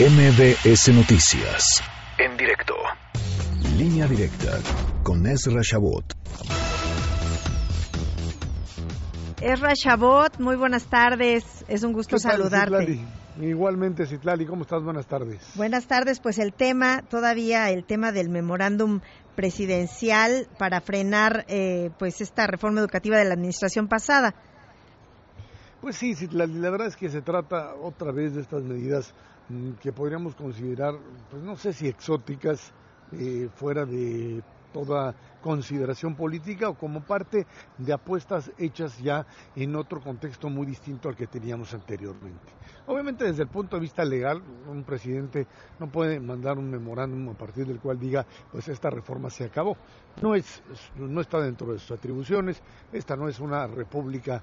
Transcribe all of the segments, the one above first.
MBS Noticias. En directo. Línea directa con Ezra Shabot. Ezra Shabot, muy buenas tardes. Es un gusto saludarte. Igualmente, Citlali, ¿cómo estás? Buenas tardes. Buenas tardes, pues el tema, todavía el tema del memorándum presidencial para frenar eh, pues esta reforma educativa de la administración pasada. Pues sí, Citlali, la verdad es que se trata otra vez de estas medidas mm, que podríamos considerar, pues no sé si exóticas, eh, fuera de toda consideración política o como parte de apuestas hechas ya en otro contexto muy distinto al que teníamos anteriormente. Obviamente desde el punto de vista legal, un presidente no puede mandar un memorándum a partir del cual diga, pues esta reforma se acabó. No, es, no está dentro de sus atribuciones, esta no es una república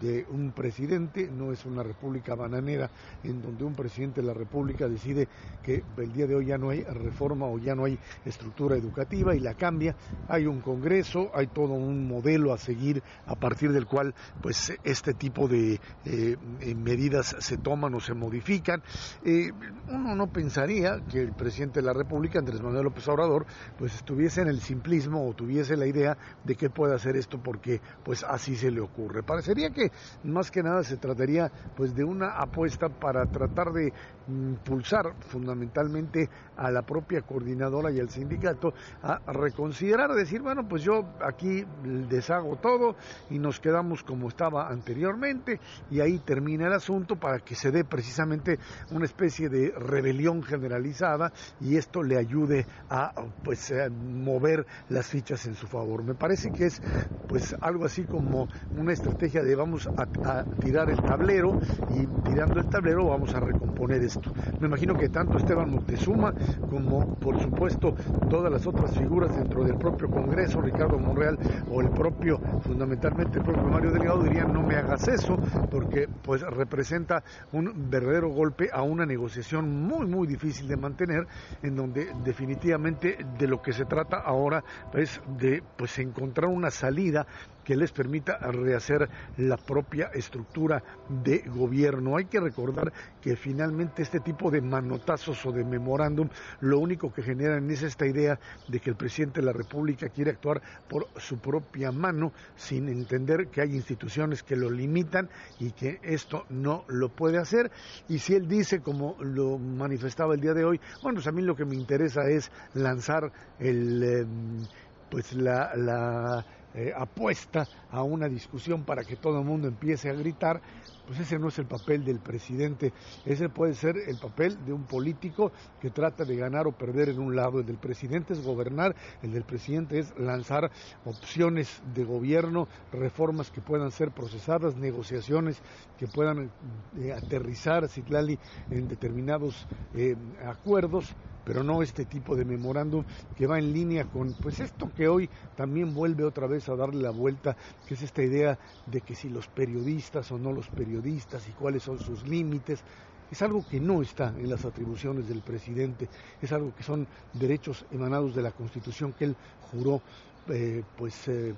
de un presidente, no es una república bananera en donde un presidente de la república decide que el día de hoy ya no hay reforma o ya no hay estructura educativa y la cambia hay un congreso, hay todo un modelo a seguir a partir del cual pues este tipo de eh, medidas se toman o se modifican. Eh, uno no pensaría que el presidente de la República, Andrés Manuel López Obrador, pues estuviese en el simplismo o tuviese la idea de que puede hacer esto porque pues así se le ocurre. Parecería que más que nada se trataría pues de una apuesta para tratar de impulsar fundamentalmente a la propia coordinadora y al sindicato a reconsiderar decir, bueno, pues yo aquí deshago todo y nos quedamos como estaba anteriormente y ahí termina el asunto para que se dé precisamente una especie de rebelión generalizada y esto le ayude a pues mover las fichas en su favor. Me parece que es pues algo así como una estrategia de vamos a, tirar el tablero y tirando el tablero vamos a recomponer esto. Me imagino que tanto Esteban Moctezuma como por supuesto todas las otras figuras dentro del propio Congreso, Ricardo Monreal o el propio, fundamentalmente el propio Mario Delgado dirían no me hagas eso, porque pues representa un verdadero golpe a una negociación muy muy difícil de mantener, en donde definitivamente de lo que se trata ahora es de pues encontrar una salida que les permita rehacer la propia estructura de gobierno. Hay que recordar que finalmente este tipo de manotazos o de memorándum lo único que generan es esta idea de que el presidente de la República quiere actuar por su propia mano sin entender que hay instituciones que lo limitan y que esto no lo puede hacer. Y si él dice, como lo manifestaba el día de hoy, bueno, pues a mí lo que me interesa es lanzar el... Em, pues la eh, apuesta a una discusión para que todo el mundo empiece a gritar, pues ese no es el papel del presidente, ese puede ser el papel de un político que trata de ganar o perder en un lado. El del presidente es gobernar, el del presidente es lanzar opciones de gobierno, reformas que puedan ser procesadas, negociaciones que puedan eh, aterrizar, Citlali, en determinados eh, acuerdos pero no este tipo de memorándum que va en línea con pues esto que hoy también vuelve otra vez a darle la vuelta, que es esta idea de que si los periodistas o no los periodistas y cuáles son sus límites, es algo que no está en las atribuciones del presidente, es algo que son derechos emanados de la Constitución que él juró eh, pues eh,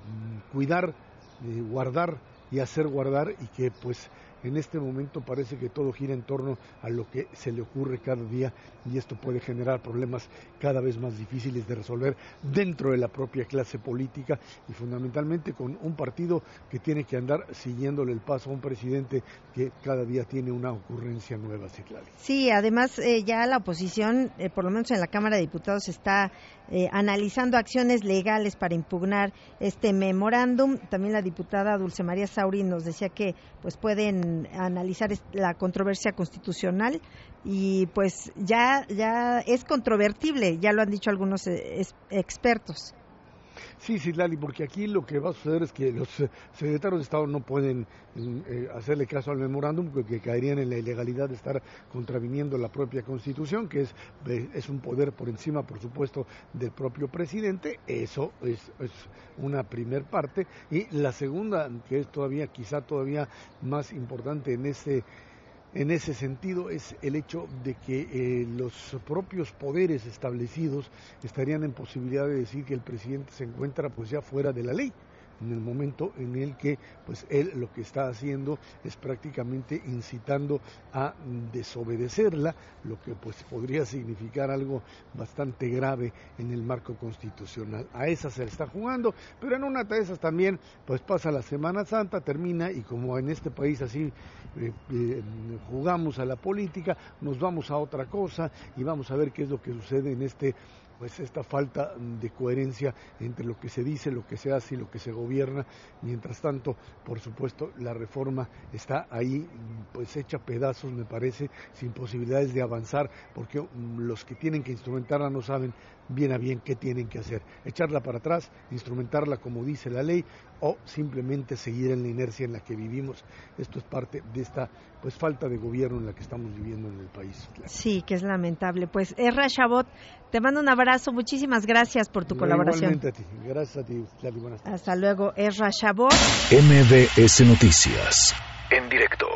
cuidar, eh, guardar y hacer guardar y que pues en este momento parece que todo gira en torno a lo que se le ocurre cada día y esto puede generar problemas cada vez más difíciles de resolver dentro de la propia clase política y fundamentalmente con un partido que tiene que andar siguiéndole el paso a un presidente que cada día tiene una ocurrencia nueva, Citlali. Sí, además eh, ya la oposición, eh, por lo menos en la Cámara de Diputados, está eh, analizando acciones legales para impugnar este memorándum. También la diputada Dulce María Sauri nos decía que pues pueden analizar la controversia constitucional y pues ya ya es controvertible, ya lo han dicho algunos eh, expertos. Sí, sí, Lali, porque aquí lo que va a suceder es que los secretarios de Estado no pueden eh, hacerle caso al memorándum porque caerían en la ilegalidad de estar contraviniendo la propia Constitución, que es, es un poder por encima, por supuesto, del propio presidente. Eso es, es una primer parte. Y la segunda, que es todavía, quizá todavía más importante en ese en ese sentido es el hecho de que eh, los propios poderes establecidos estarían en posibilidad de decir que el presidente se encuentra pues ya fuera de la ley. En el momento en el que pues él lo que está haciendo es prácticamente incitando a desobedecerla, lo que pues podría significar algo bastante grave en el marco constitucional. A esa se le está jugando, pero en una de esas también pues pasa la Semana Santa, termina y como en este país así eh, eh, jugamos a la política, nos vamos a otra cosa y vamos a ver qué es lo que sucede en este pues esta falta de coherencia entre lo que se dice, lo que se hace y lo que se gobierna. Mientras tanto, por supuesto, la reforma está ahí, pues hecha pedazos, me parece, sin posibilidades de avanzar, porque mm, los que tienen que instrumentarla no saben bien a bien qué tienen que hacer. Echarla para atrás, instrumentarla como dice la ley o simplemente seguir en la inercia en la que vivimos. Esto es parte de esta pues falta de gobierno en la que estamos viviendo en el país. Sí, que es lamentable. Pues Erra Chabot, te mando un abrazo, muchísimas gracias por tu colaboración. Igualmente a ti, gracias a ti, Hasta luego, Erra Chabot. MBS Noticias, en directo.